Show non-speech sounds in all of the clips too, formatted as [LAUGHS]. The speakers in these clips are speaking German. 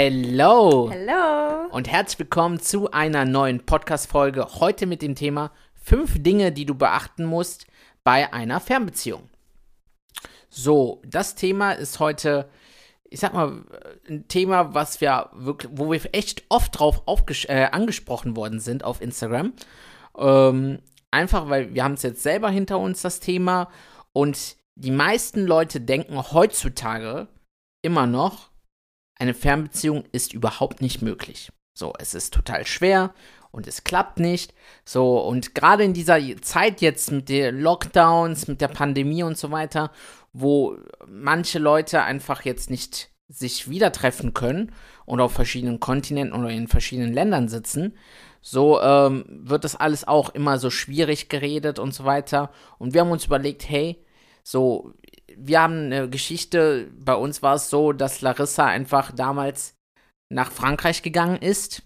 Hello Hallo. und herzlich willkommen zu einer neuen Podcast-Folge. Heute mit dem Thema fünf Dinge, die du beachten musst bei einer Fernbeziehung. So, das Thema ist heute, ich sag mal, ein Thema, was wir wirklich, wo wir echt oft drauf äh, angesprochen worden sind auf Instagram. Ähm, einfach, weil wir haben es jetzt selber hinter uns, das Thema. Und die meisten Leute denken heutzutage immer noch, eine Fernbeziehung ist überhaupt nicht möglich. So, es ist total schwer und es klappt nicht. So, und gerade in dieser Zeit jetzt mit den Lockdowns, mit der Pandemie und so weiter, wo manche Leute einfach jetzt nicht sich wieder treffen können und auf verschiedenen Kontinenten oder in verschiedenen Ländern sitzen, so ähm, wird das alles auch immer so schwierig geredet und so weiter. Und wir haben uns überlegt, hey, so, wir haben eine Geschichte, bei uns war es so, dass Larissa einfach damals nach Frankreich gegangen ist.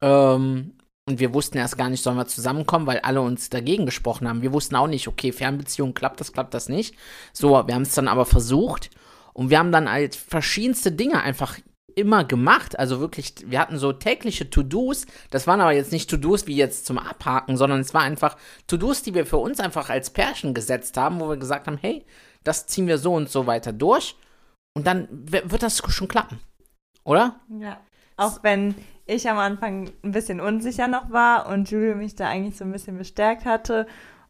Ähm, und wir wussten erst gar nicht, sollen wir zusammenkommen, weil alle uns dagegen gesprochen haben. Wir wussten auch nicht, okay, Fernbeziehung, klappt das, klappt das nicht. So, wir haben es dann aber versucht. Und wir haben dann halt verschiedenste Dinge einfach immer gemacht. Also wirklich, wir hatten so tägliche To-Dos. Das waren aber jetzt nicht To-Dos wie jetzt zum Abhaken, sondern es war einfach To-Dos, die wir für uns einfach als Pärchen gesetzt haben, wo wir gesagt haben, hey, das ziehen wir so und so weiter durch. Und dann wird das schon klappen. Oder? Ja. Auch wenn ich am Anfang ein bisschen unsicher noch war und Julio mich da eigentlich so ein bisschen bestärkt hatte.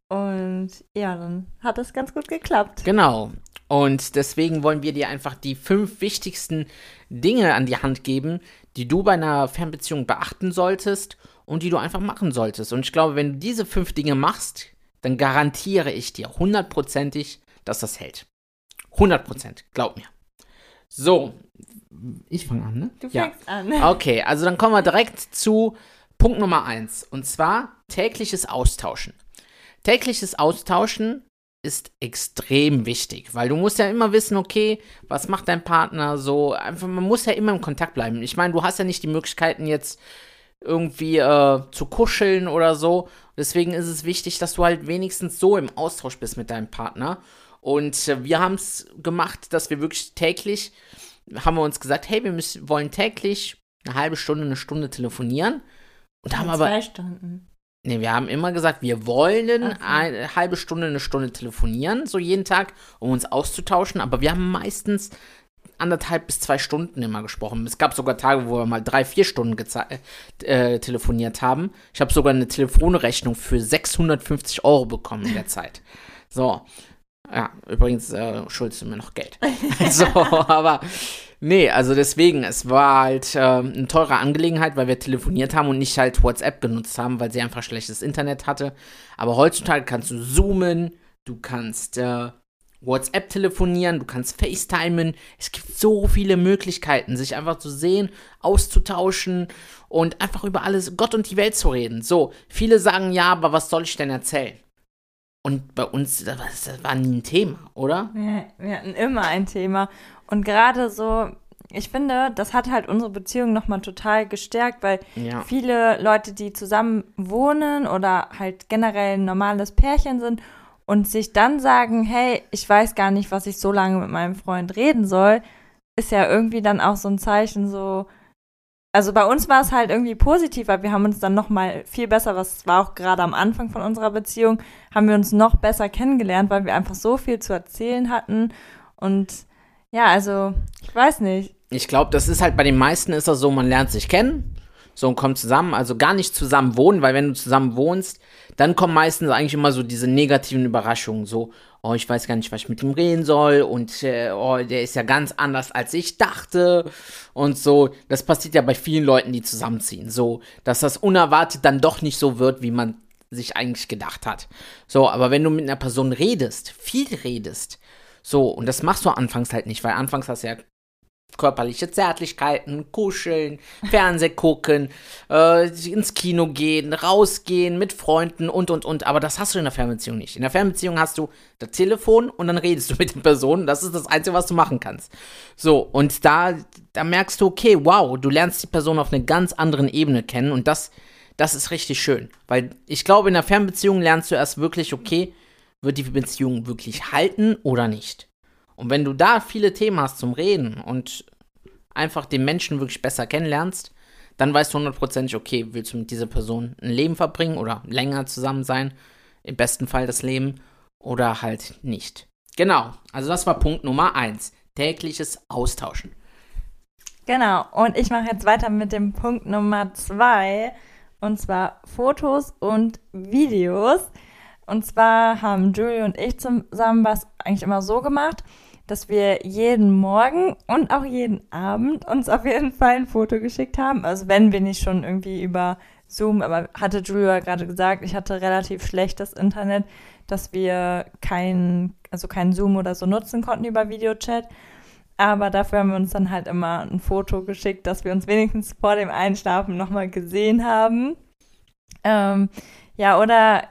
Und ja, dann hat es ganz gut geklappt. Genau. Und deswegen wollen wir dir einfach die fünf wichtigsten Dinge an die Hand geben, die du bei einer Fernbeziehung beachten solltest und die du einfach machen solltest. Und ich glaube, wenn du diese fünf Dinge machst, dann garantiere ich dir hundertprozentig, dass das hält. 100 Prozent, glaub mir. So, ich fange an, ne? Du Ja. fängst an. [LAUGHS] Okay, also dann kommen wir direkt zu Punkt Nummer eins und zwar tägliches Austauschen. Tägliches Austauschen ist extrem wichtig, weil du musst ja immer wissen, okay, was macht dein Partner so, einfach, man muss ja immer im Kontakt bleiben. Ich meine, du hast ja nicht die Möglichkeiten jetzt irgendwie äh, zu kuscheln oder so. Deswegen ist es wichtig, dass du halt wenigstens so im Austausch bist mit deinem Partner. Und äh, wir haben es gemacht, dass wir wirklich täglich, haben wir uns gesagt, hey, wir müssen, wollen täglich eine halbe Stunde, eine Stunde telefonieren. Und haben aber, Zwei Stunden. nee, wir haben immer gesagt, wir wollen so. eine halbe Stunde, eine Stunde telefonieren, so jeden Tag, um uns auszutauschen. Aber wir haben meistens anderthalb bis zwei Stunden immer gesprochen. Es gab sogar Tage, wo wir mal drei, vier Stunden geze- äh, telefoniert haben. Ich habe sogar eine Telefonrechnung für 650 Euro bekommen in der [LAUGHS] Zeit. So. Ja, übrigens äh, schuldest du mir noch Geld. [LAUGHS] so, aber nee, also deswegen, es war halt äh, eine teure Angelegenheit, weil wir telefoniert haben und nicht halt WhatsApp genutzt haben, weil sie einfach schlechtes Internet hatte. Aber heutzutage kannst du zoomen, du kannst äh, WhatsApp telefonieren, du kannst FaceTimen. Es gibt so viele Möglichkeiten, sich einfach zu sehen, auszutauschen und einfach über alles, Gott und die Welt zu reden. So, viele sagen ja, aber was soll ich denn erzählen? Und bei uns, das war, das war nie ein Thema, oder? Wir, wir hatten immer ein Thema. Und gerade so, ich finde, das hat halt unsere Beziehung nochmal total gestärkt, weil Ja. viele Leute, die zusammen wohnen oder halt generell ein normales Pärchen sind und sich dann sagen, hey, ich weiß gar nicht, was ich so lange mit meinem Freund reden soll, ist ja irgendwie dann auch so ein Zeichen so, also bei uns war es halt irgendwie positiv, weil wir haben uns dann noch mal viel besser, was war auch gerade am Anfang von unserer Beziehung, haben wir uns noch besser kennengelernt, weil wir einfach so viel zu erzählen hatten. Und ja, also ich weiß nicht. Ich glaube, das ist halt bei den meisten ist das so, man lernt sich kennen, so und kommt zusammen, also gar nicht zusammen wohnen, weil wenn du zusammen wohnst, dann kommen meistens eigentlich immer so diese negativen Überraschungen, so, oh, ich weiß gar nicht, was ich mit ihm reden soll und äh, oh, der ist ja ganz anders, als ich dachte und so. Das passiert ja bei vielen Leuten, die zusammenziehen, so, dass das unerwartet dann doch nicht so wird, wie man sich eigentlich gedacht hat. So, aber wenn du mit einer Person redest, viel redest, so, und das machst du anfangs halt nicht, weil anfangs hast du ja körperliche Zärtlichkeiten, kuscheln, Fernseh gucken, äh, ins Kino gehen, rausgehen mit Freunden und und und. Aber das hast du in der Fernbeziehung nicht. In der Fernbeziehung hast du das Telefon und dann redest du mit den Personen. Das ist das Einzige, was du machen kannst. So, und da, da merkst du, okay, wow, du lernst die Person auf einer ganz anderen Ebene kennen und das, das ist richtig schön. Weil ich glaube, in der Fernbeziehung lernst du erst wirklich, okay, wird die Beziehung wirklich halten oder nicht? Und wenn du da viele Themen hast zum Reden und einfach den Menschen wirklich besser kennenlernst, dann weißt du hundertprozentig, okay, willst du mit dieser Person ein Leben verbringen oder länger zusammen sein, im besten Fall das Leben oder halt nicht. Genau, also das war Punkt Nummer eins, tägliches Austauschen. Genau, und ich mache jetzt weiter mit dem Punkt Nummer zwei, und zwar Fotos und Videos. Und zwar haben Julie und ich zusammen was eigentlich immer so gemacht, dass wir jeden Morgen und auch jeden Abend uns auf jeden Fall ein Foto geschickt haben. Also wenn wir nicht schon irgendwie über Zoom, aber hatte Julia gerade gesagt, ich hatte relativ schlechtes Internet, dass wir kein, also kein Zoom oder so nutzen konnten über Videochat. Aber dafür haben wir uns dann halt immer ein Foto geschickt, dass wir uns wenigstens vor dem Einschlafen nochmal gesehen haben. Ähm, ja, oder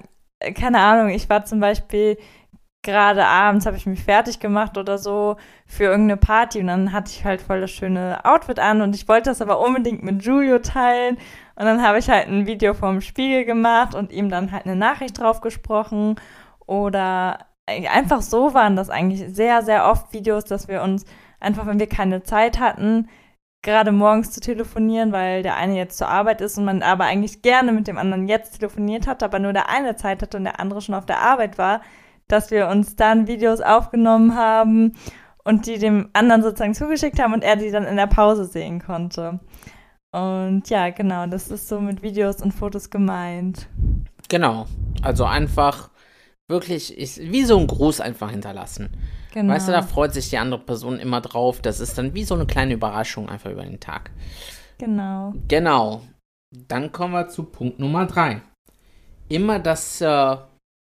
keine Ahnung, ich war zum Beispiel gerade abends habe ich mich fertig gemacht oder so für irgendeine Party und dann hatte ich halt voll das schöne Outfit an und ich wollte das aber unbedingt mit Julio teilen und dann habe ich halt ein Video vom Spiegel gemacht und ihm dann halt eine Nachricht drauf gesprochen oder einfach so waren das eigentlich sehr, sehr oft Videos, dass wir uns einfach, wenn wir keine Zeit hatten, gerade morgens zu telefonieren, weil der eine jetzt zur Arbeit ist und man aber eigentlich gerne mit dem anderen jetzt telefoniert hat, aber nur der eine Zeit hatte und der andere schon auf der Arbeit war, dass wir uns dann Videos aufgenommen haben und die dem anderen sozusagen zugeschickt haben und er die dann in der Pause sehen konnte. Und ja, genau, das ist so mit Videos und Fotos gemeint. Genau, also einfach wirklich, ich, wie so ein Gruß einfach hinterlassen. Genau. Weißt du, da freut sich die andere Person immer drauf. Das ist dann wie so eine kleine Überraschung einfach über den Tag. Genau. Genau. Dann kommen wir zu Punkt Nummer drei. Immer das äh,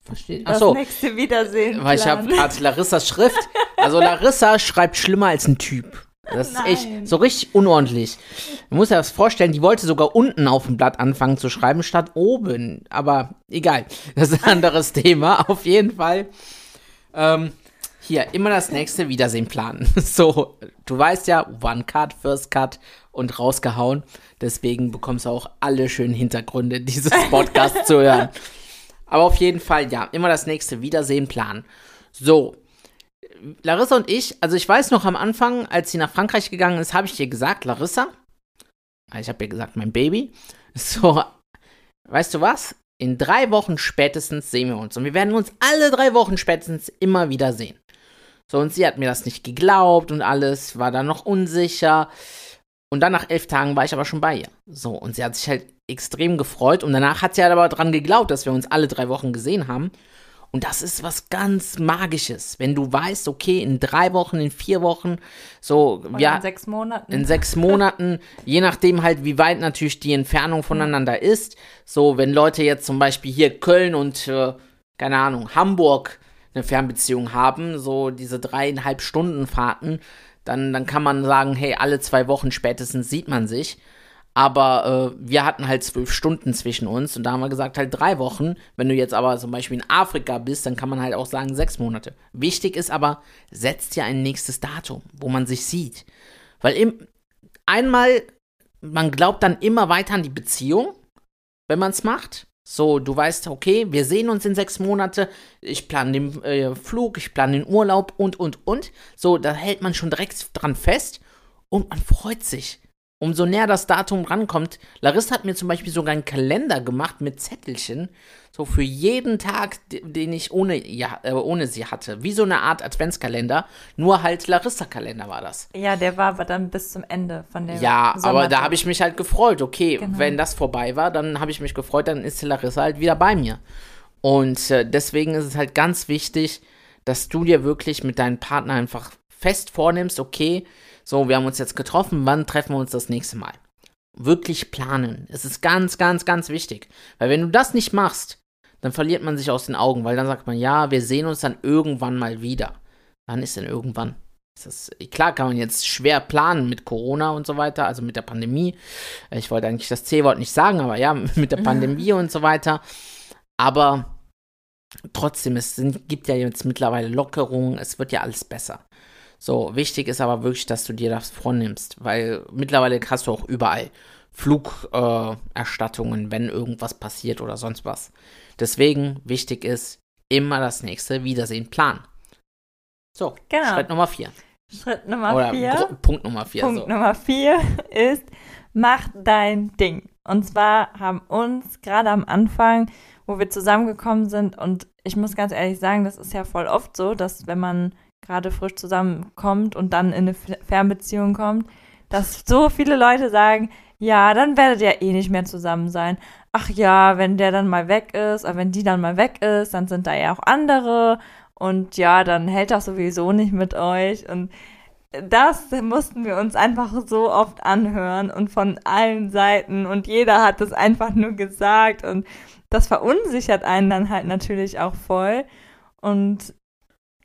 Versteht? Achso. Das nächste Wiedersehen. Weil ich habe gerade Larissas Schrift. Also Larissa schreibt schlimmer als ein Typ. Das ist Nein. echt so richtig unordentlich. Man muss sich das vorstellen, die wollte sogar unten auf dem Blatt anfangen zu schreiben, statt oben. Aber egal, das ist ein anderes [LAUGHS] Thema. Auf jeden Fall. Ähm, hier, immer das nächste Wiedersehen planen. [LAUGHS] So, du weißt ja, One Cut, First Cut und rausgehauen. Deswegen bekommst du auch alle schönen Hintergründe dieses [LAUGHS] Podcasts zu hören. Aber auf jeden Fall, ja, immer das nächste Wiedersehen planen. So. Larissa und ich, also ich weiß noch am Anfang, als sie nach Frankreich gegangen ist, habe ich ihr gesagt, Larissa, ah, ich habe ihr gesagt, mein Baby, [LAUGHS] so, weißt du was? In drei Wochen spätestens sehen wir uns. Und wir werden uns alle drei Wochen spätestens immer wieder sehen. So, und sie hat mir das nicht geglaubt und alles, war dann noch unsicher. Und dann nach elf Tagen war ich aber schon bei ihr. So, und sie hat sich halt extrem gefreut. Und danach hat sie halt aber dran geglaubt, dass wir uns alle drei Wochen gesehen haben. Und das ist was ganz Magisches, wenn du weißt, okay, in drei Wochen, in vier Wochen, so, ja. In sechs Monaten. In sechs Monaten, [LAUGHS] je nachdem halt, wie weit natürlich die Entfernung voneinander ist. So, wenn Leute jetzt zum Beispiel hier Köln und, äh, keine Ahnung, Hamburg eine Fernbeziehung haben, so diese dreieinhalb Stunden Fahrten, dann, dann kann man sagen, hey, alle zwei Wochen spätestens sieht man sich. Aber äh, wir hatten halt zwölf Stunden zwischen uns und da haben wir gesagt, halt drei Wochen. Wenn du jetzt aber zum Beispiel in Afrika bist, dann kann man halt auch sagen sechs Monate. Wichtig ist aber, setzt dir ein nächstes Datum, wo man sich sieht. Weil im, einmal, man glaubt dann immer weiter an die Beziehung, wenn man es macht. So, du weißt, okay, wir sehen uns in sechs Monate, ich plane den äh, Flug, ich plane den Urlaub und, und, und. So, da hält man schon direkt dran fest und man freut sich. Umso näher das Datum rankommt. Larissa hat mir zum Beispiel sogar einen Kalender gemacht mit Zettelchen, so für jeden Tag, den ich ohne, ja, äh, ohne sie hatte. Wie so eine Art Adventskalender, nur halt Larissa-Kalender war das. Ja, der war aber dann bis zum Ende von der Ja, aber da habe ich mich halt gefreut. Okay, genau. wenn das vorbei war, dann habe ich mich gefreut, dann ist Larissa halt wieder bei mir. Und äh, deswegen ist es halt ganz wichtig, dass du dir wirklich mit deinem Partner einfach fest vornimmst, okay, so, wir haben uns jetzt getroffen, wann treffen wir uns das nächste Mal? Wirklich planen. Es ist ganz, ganz, ganz wichtig. Weil wenn du das nicht machst, dann verliert man sich aus den Augen, weil dann sagt man, ja, wir sehen uns dann irgendwann mal wieder. Wann ist denn irgendwann? Das, klar kann man jetzt schwer planen mit Corona und so weiter, also mit der Pandemie. Ich wollte eigentlich das C-Wort nicht sagen, aber ja, [LAUGHS] mit der Pandemie und so weiter. Aber trotzdem, es sind, gibt ja jetzt mittlerweile Lockerungen, es wird ja alles besser. So, wichtig ist aber wirklich, dass du dir das vornimmst, weil mittlerweile hast du auch überall Flugerstattungen, äh, wenn irgendwas passiert oder sonst was. Deswegen wichtig ist, immer das nächste Wiedersehen planen. So, genau. Schritt Nummer vier. Schritt Nummer Oder vier. Punkt Nummer vier. Punkt so. Nummer vier ist, mach dein Ding. Und zwar haben uns gerade am Anfang, wo wir zusammengekommen sind, und ich muss ganz ehrlich sagen, das ist ja voll oft so, dass wenn man gerade frisch zusammenkommt und dann in eine Fernbeziehung kommt, dass so viele Leute sagen, ja, dann werdet ihr eh nicht mehr zusammen sein. Ach ja, wenn der dann mal weg ist, oder wenn die dann mal weg ist, dann sind da ja auch andere und ja, dann hält das sowieso nicht mit euch. Und das mussten wir uns einfach so oft anhören und von allen Seiten. Und jeder hat das einfach nur gesagt. Und das verunsichert einen dann halt natürlich auch voll. Und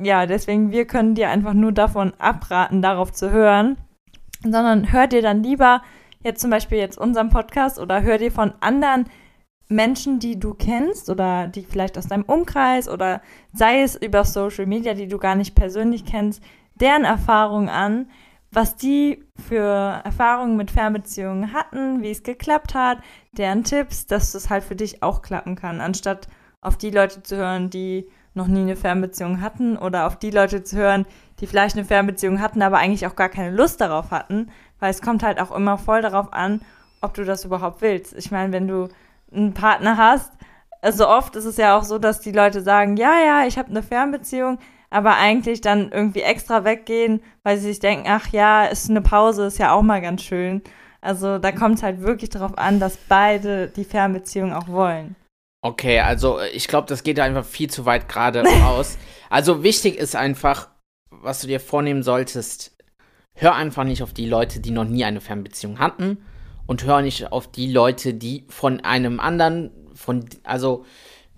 ja, deswegen, wir können dir einfach nur davon abraten, darauf zu hören. Sondern hör dir dann lieber jetzt zum Beispiel jetzt unseren Podcast oder hör dir von anderen Menschen, die du kennst oder die vielleicht aus deinem Umkreis oder sei es über Social Media, die du gar nicht persönlich kennst, deren Erfahrungen an, was die für Erfahrungen mit Fernbeziehungen hatten, wie es geklappt hat, deren Tipps, dass es halt für dich auch klappen kann, anstatt auf die Leute zu hören, die noch nie eine Fernbeziehung hatten oder auf die Leute zu hören, die vielleicht eine Fernbeziehung hatten, aber eigentlich auch gar keine Lust darauf hatten, weil es kommt halt auch immer voll darauf an, ob du das überhaupt willst. Ich meine, wenn du einen Partner hast, also oft ist es ja auch so, dass die Leute sagen, ja, ja, ich habe eine Fernbeziehung, aber eigentlich dann irgendwie extra weggehen, weil sie sich denken, ach ja, ist eine Pause, ist ja auch mal ganz schön. Also da kommt es halt wirklich darauf an, dass beide die Fernbeziehung auch wollen. Okay, also ich glaube, das geht einfach viel zu weit gerade [LAUGHS] raus. Also wichtig ist einfach, was du dir vornehmen solltest, hör einfach nicht auf die Leute, die noch nie eine Fernbeziehung hatten und hör nicht auf die Leute, die von einem anderen, von, also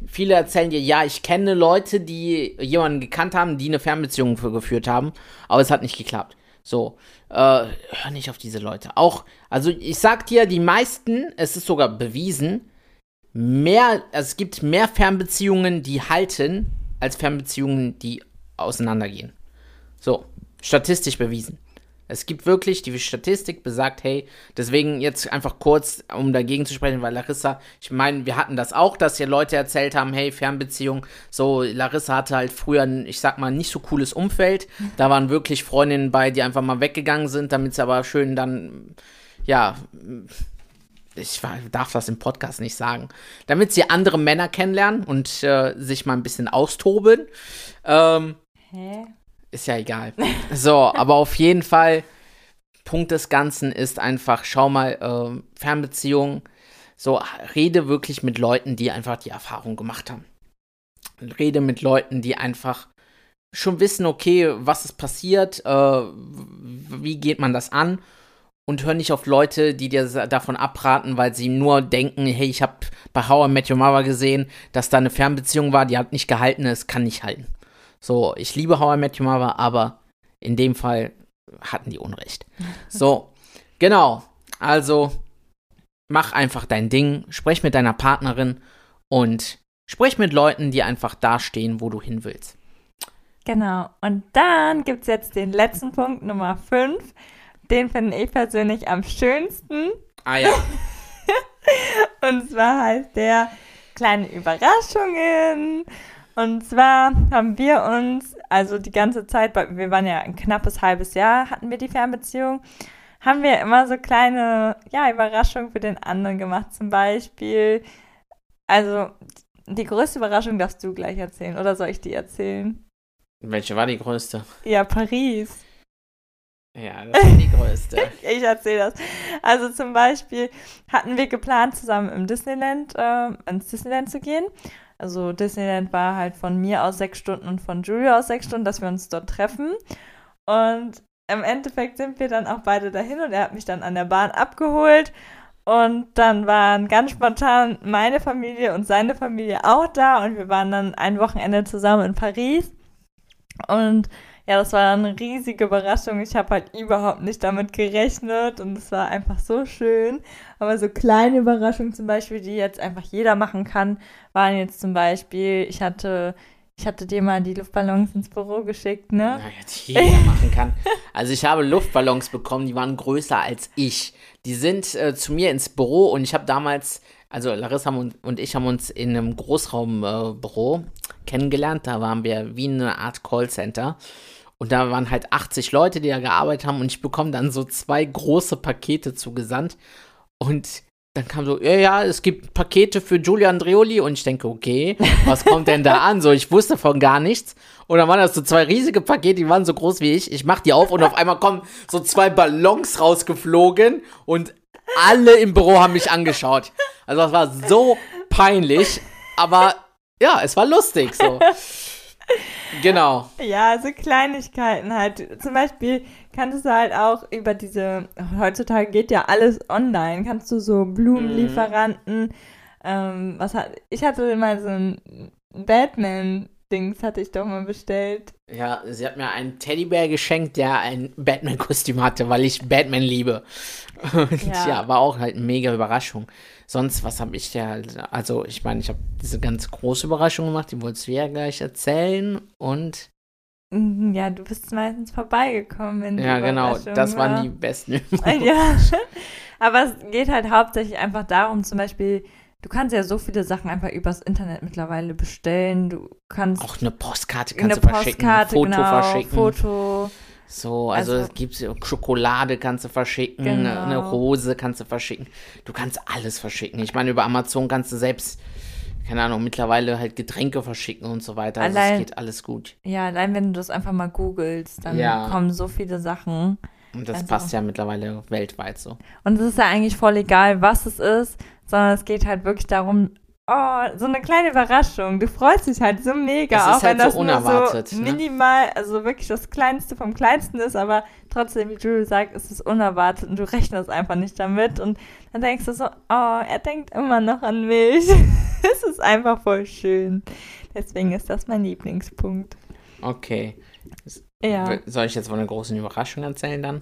viele erzählen dir, ja, ich kenne Leute, die jemanden gekannt haben, die eine Fernbeziehung für geführt haben, aber es hat nicht geklappt. So, äh, hör nicht auf diese Leute. Auch, also ich sag dir, die meisten, es ist sogar bewiesen, mehr, es gibt mehr Fernbeziehungen, die halten, als Fernbeziehungen, die auseinandergehen. So, statistisch bewiesen. Es gibt wirklich, die Statistik besagt, hey, deswegen jetzt einfach kurz, um dagegen zu sprechen, weil Larissa, ich meine, wir hatten das auch, dass hier Leute erzählt haben, hey, Fernbeziehung, so, Larissa hatte halt früher, ich sag mal, nicht so cooles Umfeld. Da waren wirklich Freundinnen bei, die einfach mal weggegangen sind, damit sie aber schön dann, ja, ich darf das im Podcast nicht sagen, damit sie andere Männer kennenlernen und äh, sich mal ein bisschen austoben. Ähm, Hä? Ist ja egal. [LAUGHS] So, aber auf jeden Fall, Punkt des Ganzen ist einfach, schau mal, äh, Fernbeziehungen, so, rede wirklich mit Leuten, die einfach die Erfahrung gemacht haben. Rede mit Leuten, die einfach schon wissen, okay, was ist passiert, äh, wie geht man das an und hör nicht auf Leute, die dir davon abraten, weil sie nur denken, hey, ich habe bei How I Met Your Mother gesehen, dass da eine Fernbeziehung war, die hat nicht gehalten, es kann nicht halten. So, ich liebe How I Met Your Mother, aber in dem Fall hatten die Unrecht. [LAUGHS] So, genau. Also, mach einfach dein Ding, sprech mit deiner Partnerin und sprech mit Leuten, die einfach dastehen, wo du hin willst. Genau. Und dann gibt es jetzt den letzten Punkt, Nummer 5. Den finde ich persönlich am schönsten. Ah ja. [LAUGHS] und zwar heißt der kleine Überraschungen. Und zwar haben wir uns, also die ganze Zeit, wir waren ja ein knappes halbes Jahr, hatten wir die Fernbeziehung, haben wir immer so kleine, ja, Überraschungen für den anderen gemacht. Zum Beispiel, also die größte Überraschung darfst du gleich erzählen, oder soll ich die erzählen? Welche war die größte? Ja, Paris. Ja, das ist die größte. [LAUGHS] ich erzähle das. Also zum Beispiel hatten wir geplant, zusammen im Disneyland, äh, ins Disneyland zu gehen. Also Disneyland war halt von mir aus sechs Stunden und von Julia aus sechs Stunden, dass wir uns dort treffen. Und im Endeffekt sind wir dann auch beide dahin und er hat mich dann an der Bahn abgeholt. Und dann waren ganz spontan meine Familie und seine Familie auch da und wir waren dann ein Wochenende zusammen in Paris. Und ja, das war eine riesige Überraschung. Ich habe halt überhaupt nicht damit gerechnet und es war einfach so schön. Aber so kleine Überraschungen zum Beispiel, die jetzt einfach jeder machen kann, waren jetzt zum Beispiel, ich hatte, ich hatte dir mal die Luftballons ins Büro geschickt, ne? Naja, die jeder [LAUGHS] machen kann. Also ich habe Luftballons bekommen, die waren größer als ich. Die sind äh, zu mir ins Büro und ich habe damals, also Larissa und, und ich haben uns in einem Großraumbüro äh, kennengelernt. Da waren wir wie eine Art Callcenter. Und da waren halt 80 Leute, die da gearbeitet haben und ich bekomme dann so zwei große Pakete zugesandt. Und dann kam so, ja, ja, es gibt Pakete für Giulio Andreoli und ich denke, okay, was kommt denn da an? So, ich wusste von gar nichts. Und dann waren das so zwei riesige Pakete, die waren so groß wie ich. Ich mach die auf und auf einmal kommen so zwei Ballons rausgeflogen und alle im Büro haben mich angeschaut. Also das war so peinlich, aber ja, es war lustig so. Genau. Ja, so Kleinigkeiten halt. Zum Beispiel kannst du halt auch über diese, heutzutage geht ja alles online, kannst du so Blumenlieferanten, mhm. ähm, was hat, ich hatte mal so ein Batman Dings hatte ich doch mal bestellt. Ja, sie hat mir einen Teddybär geschenkt, der ein Batman-Kostüm hatte, weil ich Batman liebe. Und ja. ja. war auch halt eine mega Überraschung. Sonst, was habe ich ja, also ich meine, ich habe diese ganz große Überraschung gemacht, die wolltest du ja gleich erzählen und mhm, ja, du bist meistens vorbeigekommen. In ja, genau, das war. waren die besten Überraschungen. [LAUGHS] Ja, aber es geht halt hauptsächlich einfach darum, zum Beispiel, Du kannst ja so viele Sachen einfach übers Internet mittlerweile bestellen. Du kannst. Auch eine Postkarte kannst eine du verschicken, ein Foto genau, verschicken. Foto. So, also, also gibt Schokolade kannst du verschicken, genau. eine Rose kannst du verschicken. Du kannst alles verschicken. Ich meine, über Amazon kannst du selbst, keine Ahnung, mittlerweile halt Getränke verschicken und so weiter. Also allein, es geht alles gut. Ja, allein wenn du das einfach mal googelst, dann ja. kommen so viele Sachen. Und das also. passt ja mittlerweile weltweit so. Und es ist ja eigentlich voll egal, was es ist, sondern es geht halt wirklich darum, oh, so eine kleine Überraschung. Du freust dich halt so mega, das auch wenn halt das so unerwartet, nur so ne? minimal, also wirklich das Kleinste vom Kleinsten ist, aber trotzdem, wie Jules sagt, ist es unerwartet und du rechnest einfach nicht damit und dann denkst du so, oh, er denkt immer noch an mich. [LAUGHS] es ist einfach voll schön. Deswegen ist das mein Lieblingspunkt. Okay. Ja. Soll ich jetzt von einer großen Überraschung erzählen dann?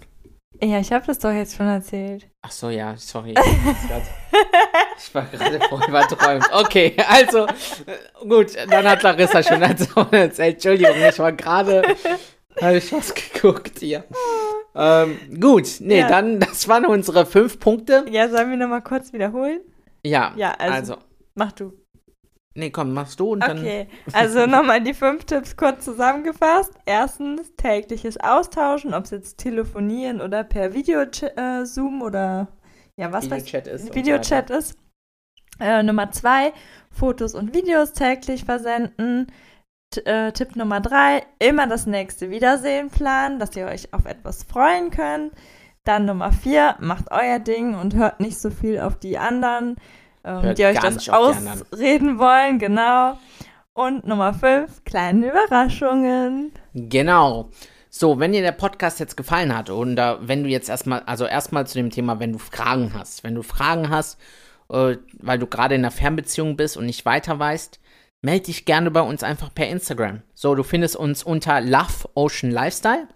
Ja, ich habe das doch jetzt schon erzählt. Ach so, ja, sorry. [LAUGHS] ich war gerade voll überträumt. Okay, also, gut, dann hat Larissa schon erzählt. Entschuldigung, ich war gerade, habe ich was geguckt hier. Ähm, gut, nee, ja. dann, das waren unsere fünf Punkte. Ja, sollen wir nochmal kurz wiederholen? Ja, ja also, also. Mach du. Nee, komm, machst du und dann. Okay, also [LAUGHS] nochmal die fünf Tipps kurz zusammengefasst. Erstens, tägliches Austauschen, ob es jetzt telefonieren oder per Video-Zoom äh, oder ja, was Videochat weiß ist. Videochat ist. Äh, Nummer zwei, Fotos und Videos täglich versenden. T äh, Tipp Nummer drei, immer das nächste Wiedersehen planen, dass ihr euch auf etwas freuen könnt. Dann Nummer vier, macht euer Ding und hört nicht so viel auf die anderen ähm, die euch das ausreden wollen, genau. Und Nummer 5, kleine Überraschungen. Genau. So, wenn dir der Podcast jetzt gefallen hat und wenn du jetzt erstmal, also erstmal zu dem Thema, wenn du Fragen hast, wenn du Fragen hast, äh, weil du gerade in einer Fernbeziehung bist und nicht weiter weißt, melde dich gerne bei uns einfach per Instagram. So, du findest uns unter Love Ocean Lifestyle.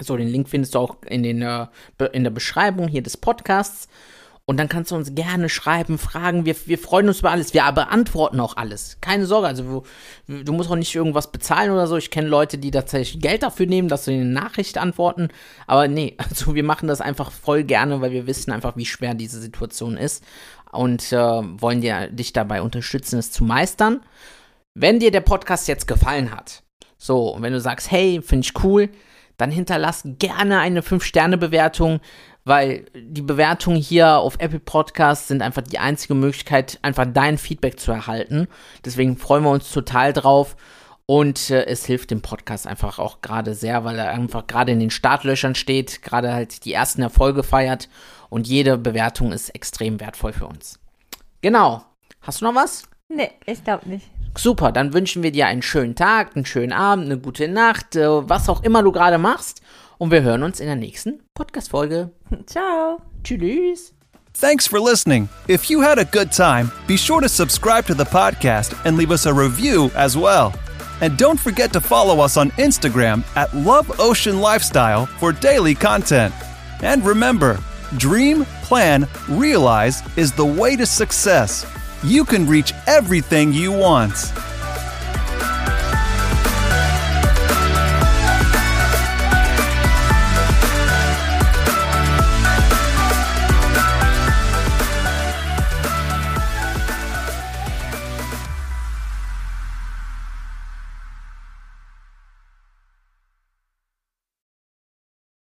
So, den Link findest du auch in, den, äh, in der Beschreibung hier des Podcasts. Und dann kannst du uns gerne schreiben, fragen. Wir, wir freuen uns über alles. Wir beantworten auch alles. Keine Sorge. Also, du, du musst auch nicht irgendwas bezahlen oder so. Ich kenne Leute, die tatsächlich Geld dafür nehmen, dass sie eine Nachricht antworten. Aber nee, [LAUGHS] also wir machen das einfach voll gerne, weil wir wissen einfach, wie schwer diese Situation ist. Und äh, wollen dir, dich dabei unterstützen, es zu meistern. Wenn dir der Podcast jetzt gefallen hat, so, wenn du sagst, hey, finde ich cool, dann hinterlass gerne eine 5-Sterne-Bewertung weil die Bewertungen hier auf Apple Podcasts sind einfach die einzige Möglichkeit, einfach dein Feedback zu erhalten. Deswegen freuen wir uns total drauf. Und äh, es hilft dem Podcast einfach auch gerade sehr, weil er einfach gerade in den Startlöchern steht, gerade halt die ersten Erfolge feiert. Und jede Bewertung ist extrem wertvoll für uns. Genau. Hast du noch was? Nee, ich glaube nicht. Super, dann wünschen wir dir einen schönen Tag, einen schönen Abend, eine gute Nacht, äh, was auch immer du gerade machst. Und wir hören uns in der nächsten Podcast-Folge. [LAUGHS] Ciao. Tschüss. Thanks for listening. If you had a good time, be sure to subscribe to the podcast and leave us a review as well. And don't forget to follow us on Instagram at Love Ocean Lifestyle for daily content. And remember, dream, plan, realize is the way to success. You can reach everything you want.